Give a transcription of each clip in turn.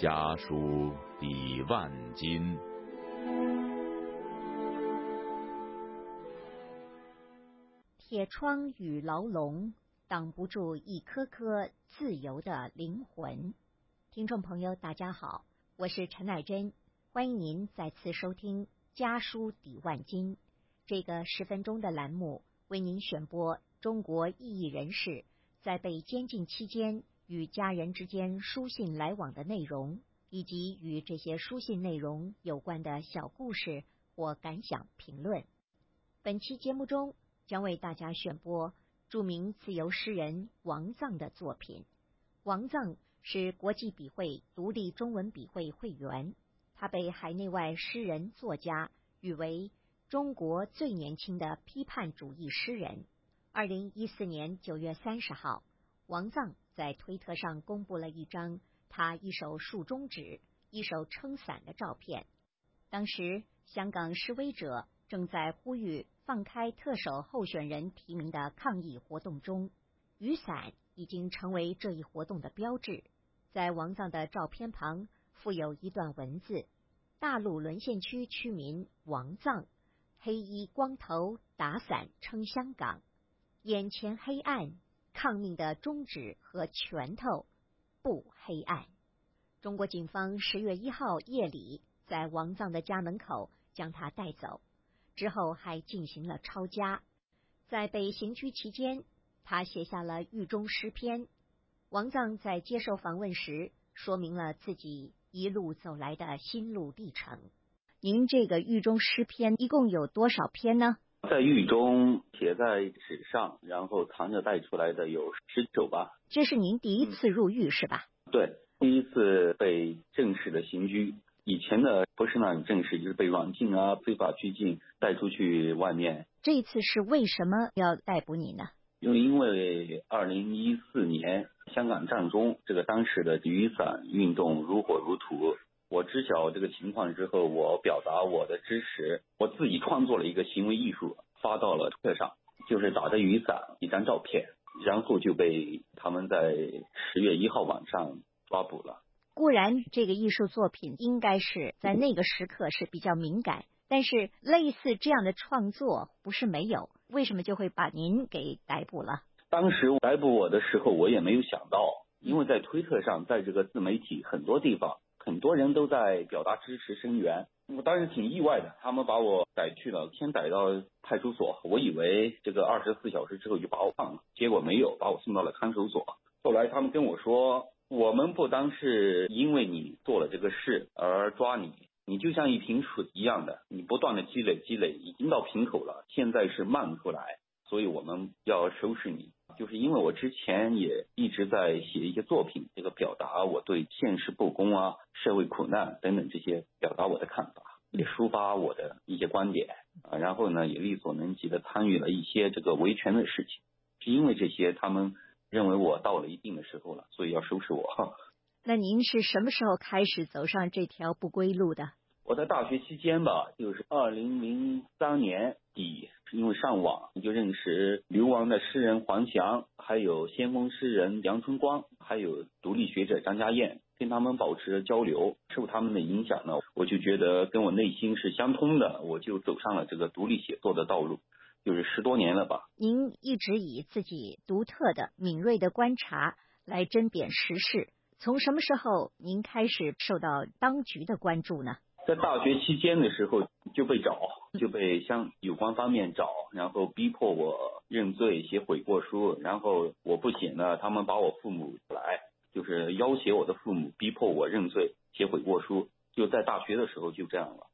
家书抵万金。铁窗与牢笼挡不住一颗颗自由的灵魂。听众朋友，大家好，我是陈乃珍，欢迎您再次收听《家书抵万金》这个十分钟的栏目，为您选播中国异议人士在被监禁期间与家人之间书信来往的内容，以及与这些书信内容有关的小故事或感想评论。本期节目中。将为大家选播著名自由诗人王藏的作品。王藏是国际笔会独立中文笔会会员，他被海内外诗人作家誉为中国最年轻的批判主义诗人。二零一四年九月三十号，王藏在推特上公布了一张他一手竖中指、一手撑伞的照片。当时，香港示威者正在呼吁。放开特首候选人提名的抗议活动中，雨伞已经成为这一活动的标志。在王藏的照片旁附有一段文字：“大陆沦陷区区民王藏，黑衣光头打伞撑香港，眼前黑暗，抗命的中指和拳头不黑暗。”中国警方十月一号夜里在王藏的家门口将他带走。之后还进行了抄家，在被刑拘期间，他写下了狱中诗篇。王藏在接受访问时说明了自己一路走来的心路历程。您这个狱中诗篇一共有多少篇呢？在狱中写在纸上，然后藏着带出来的有十九吧。这是您第一次入狱是吧？对，第一次被正式的刑拘。以前的不是那种正式，就是被软禁啊，非法拘禁，带出去外面。这一次是为什么要逮捕你呢？因为因为二零一四年香港战中，这个当时的雨伞运动如火如荼。我知晓这个情况之后，我表达我的支持，我自己创作了一个行为艺术，发到了推特上，就是打着雨伞一张照片，然后就被他们在十月一号晚上抓捕了。固然，这个艺术作品应该是在那个时刻是比较敏感，但是类似这样的创作不是没有，为什么就会把您给逮捕了？当时逮捕我的时候，我也没有想到，因为在推特上，在这个自媒体很多地方，很多人都在表达支持声援，我当时挺意外的。他们把我逮去了，先逮到派出所，我以为这个二十四小时之后就把我放了，结果没有，把我送到了看守所。后来他们跟我说。我们不单是因为你做了这个事而抓你，你就像一瓶水一样的，你不断的积累积累，已经到瓶口了，现在是漫出来，所以我们要收拾你。就是因为我之前也一直在写一些作品，这个表达我对现实不公啊、社会苦难等等这些表达我的看法，也抒发我的一些观点啊，然后呢也力所能及的参与了一些这个维权的事情，是因为这些他们。认为我到了一定的时候了，所以要收拾我。那您是什么时候开始走上这条不归路的？我在大学期间吧，就是二零零三年底，因为上网就认识流亡的诗人黄翔，还有先锋诗人杨春光，还有独立学者张家燕，跟他们保持着交流，受他们的影响呢，我就觉得跟我内心是相通的，我就走上了这个独立写作的道路。就是十多年了吧。您一直以自己独特的、敏锐的观察来甄别时事。从什么时候您开始受到当局的关注呢？在大学期间的时候就被找，就被向有关方面找，然后逼迫我认罪、写悔过书。然后我不写呢，他们把我父母来，就是要挟我的父母，逼迫我认罪、写悔过书。就在大学的时候就这样了，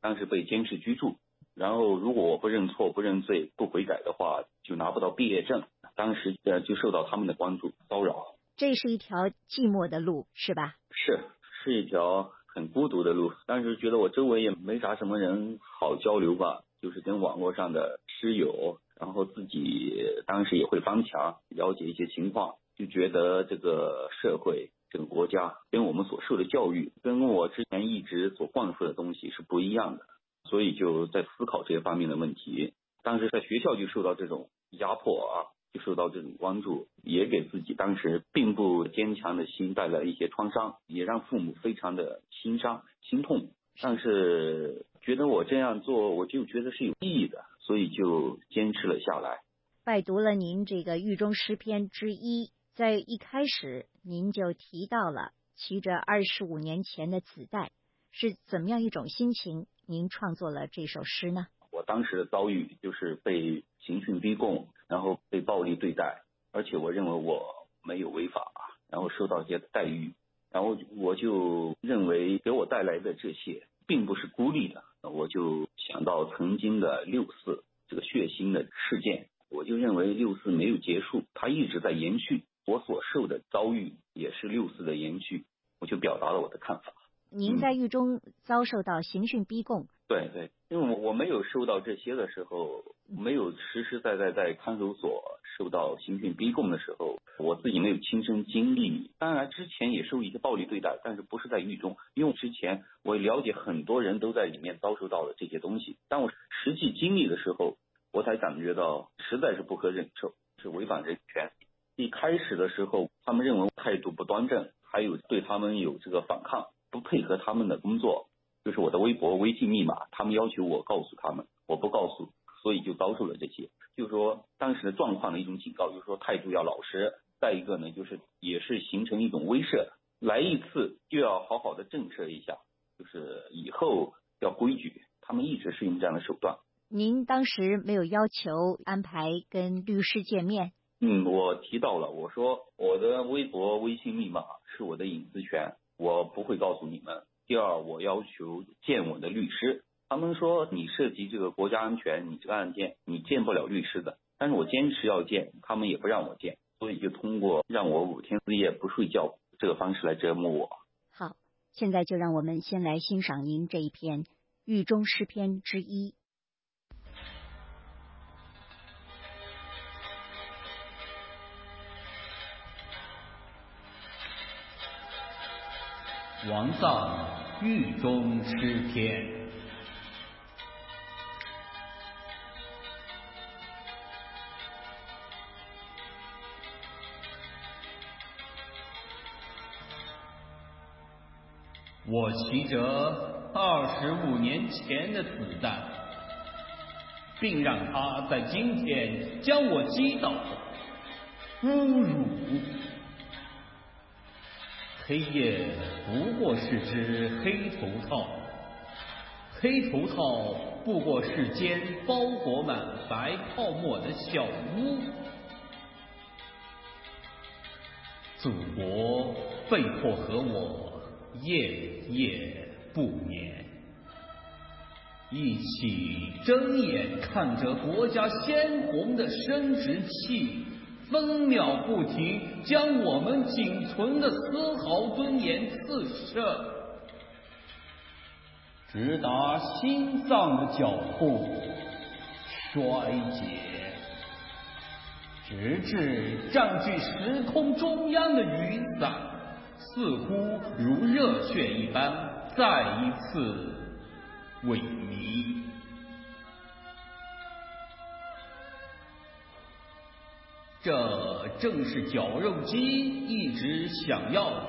当时被监视居住。然后，如果我不认错、不认罪、不悔改的话，就拿不到毕业证。当时呃，就受到他们的关注、骚扰。这是一条寂寞的路，是吧？是，是一条很孤独的路。当时觉得我周围也没啥什么人好交流吧，就是跟网络上的师友，然后自己当时也会翻墙了解一些情况，就觉得这个社会、这个国家跟我们所受的教育，跟我之前一直所灌输的东西是不一样的。所以就在思考这些方面的问题。当时在学校就受到这种压迫啊，就受到这种关注，也给自己当时并不坚强的心带来一些创伤，也让父母非常的心伤心痛。但是觉得我这样做，我就觉得是有意义的，所以就坚持了下来。拜读了您这个《狱中诗篇》之一，在一开始您就提到了骑着二十五年前的子弹是怎么样一种心情，您创作了这首诗呢？当时的遭遇就是被刑讯逼供，然后被暴力对待，而且我认为我没有违法，然后受到一些待遇，然后我就认为给我带来的这些并不是孤立的，我就想到曾经的六四这个血腥的事件。我就认为六四没有结束，它一直在延续。我所受的遭遇也是六四的延续，我就表达了我的看法。您在狱中遭受到刑讯逼供？对对，因为我我没有受到这些的时候，没有实实在在在看守所受到刑讯逼供的时候，我自己没有亲身经历。当然之前也受一些暴力对待，但是不是在狱中，因为之前我了解很多人都在里面遭受到了这些东西。当我实际经历的时候。我才感觉到实在是不可忍受，是违反人权。一开始的时候，他们认为态度不端正，还有对他们有这个反抗，不配合他们的工作，就是我的微博、微信密码，他们要求我告诉他们，我不告诉，所以就遭受了这些。就是说当时的状况的一种警告，就是说态度要老实。再一个呢，就是也是形成一种威慑，来一次就要好好的震慑一下，就是以后要规矩。他们一直是用这样的手段。您当时没有要求安排跟律师见面？嗯，我提到了，我说我的微博、微信密码是我的隐私权，我不会告诉你们。第二，我要求见我的律师，他们说你涉及这个国家安全，你这个案件你见不了律师的。但是我坚持要见，他们也不让我见，所以就通过让我五天四夜不睡觉这个方式来折磨我。好，现在就让我们先来欣赏您这一篇《狱中诗篇》之一。王藏狱中诗篇。我骑着二十五年前的子弹，并让他在今天将我击倒，侮辱。黑夜不过是只黑头套，黑头套不过是间包裹满白泡沫的小屋。祖国被迫和我夜夜不眠，一起睁眼看着国家鲜红的生殖器。分秒不停，将我们仅存的丝毫尊严刺射，直达心脏的脚步衰竭，直至占据时空中央的雨伞，似乎如热血一般，再一次萎靡。这正是绞肉机一直想要的，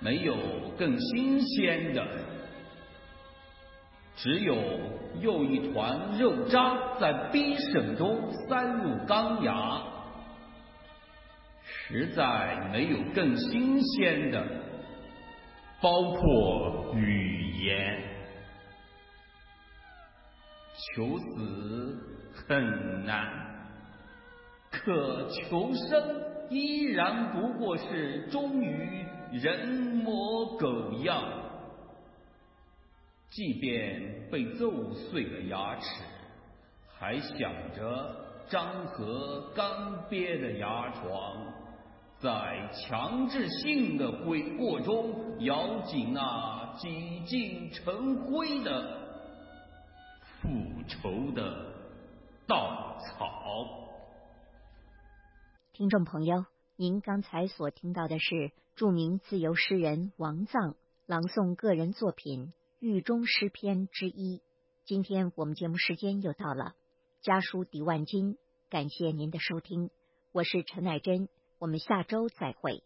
没有更新鲜的，只有又一团肉渣在逼省中塞入钢牙，实在没有更新鲜的，包括语言，求死很难。可求生依然不过是忠于人模狗样，即便被揍碎了牙齿，还想着张合干瘪的牙床，在强制性的悔过中咬紧那几近成灰的复仇的稻草。听众朋友，您刚才所听到的是著名自由诗人王藏朗诵个人作品《狱中诗篇》之一。今天我们节目时间又到了，家书抵万金，感谢您的收听，我是陈乃珍，我们下周再会。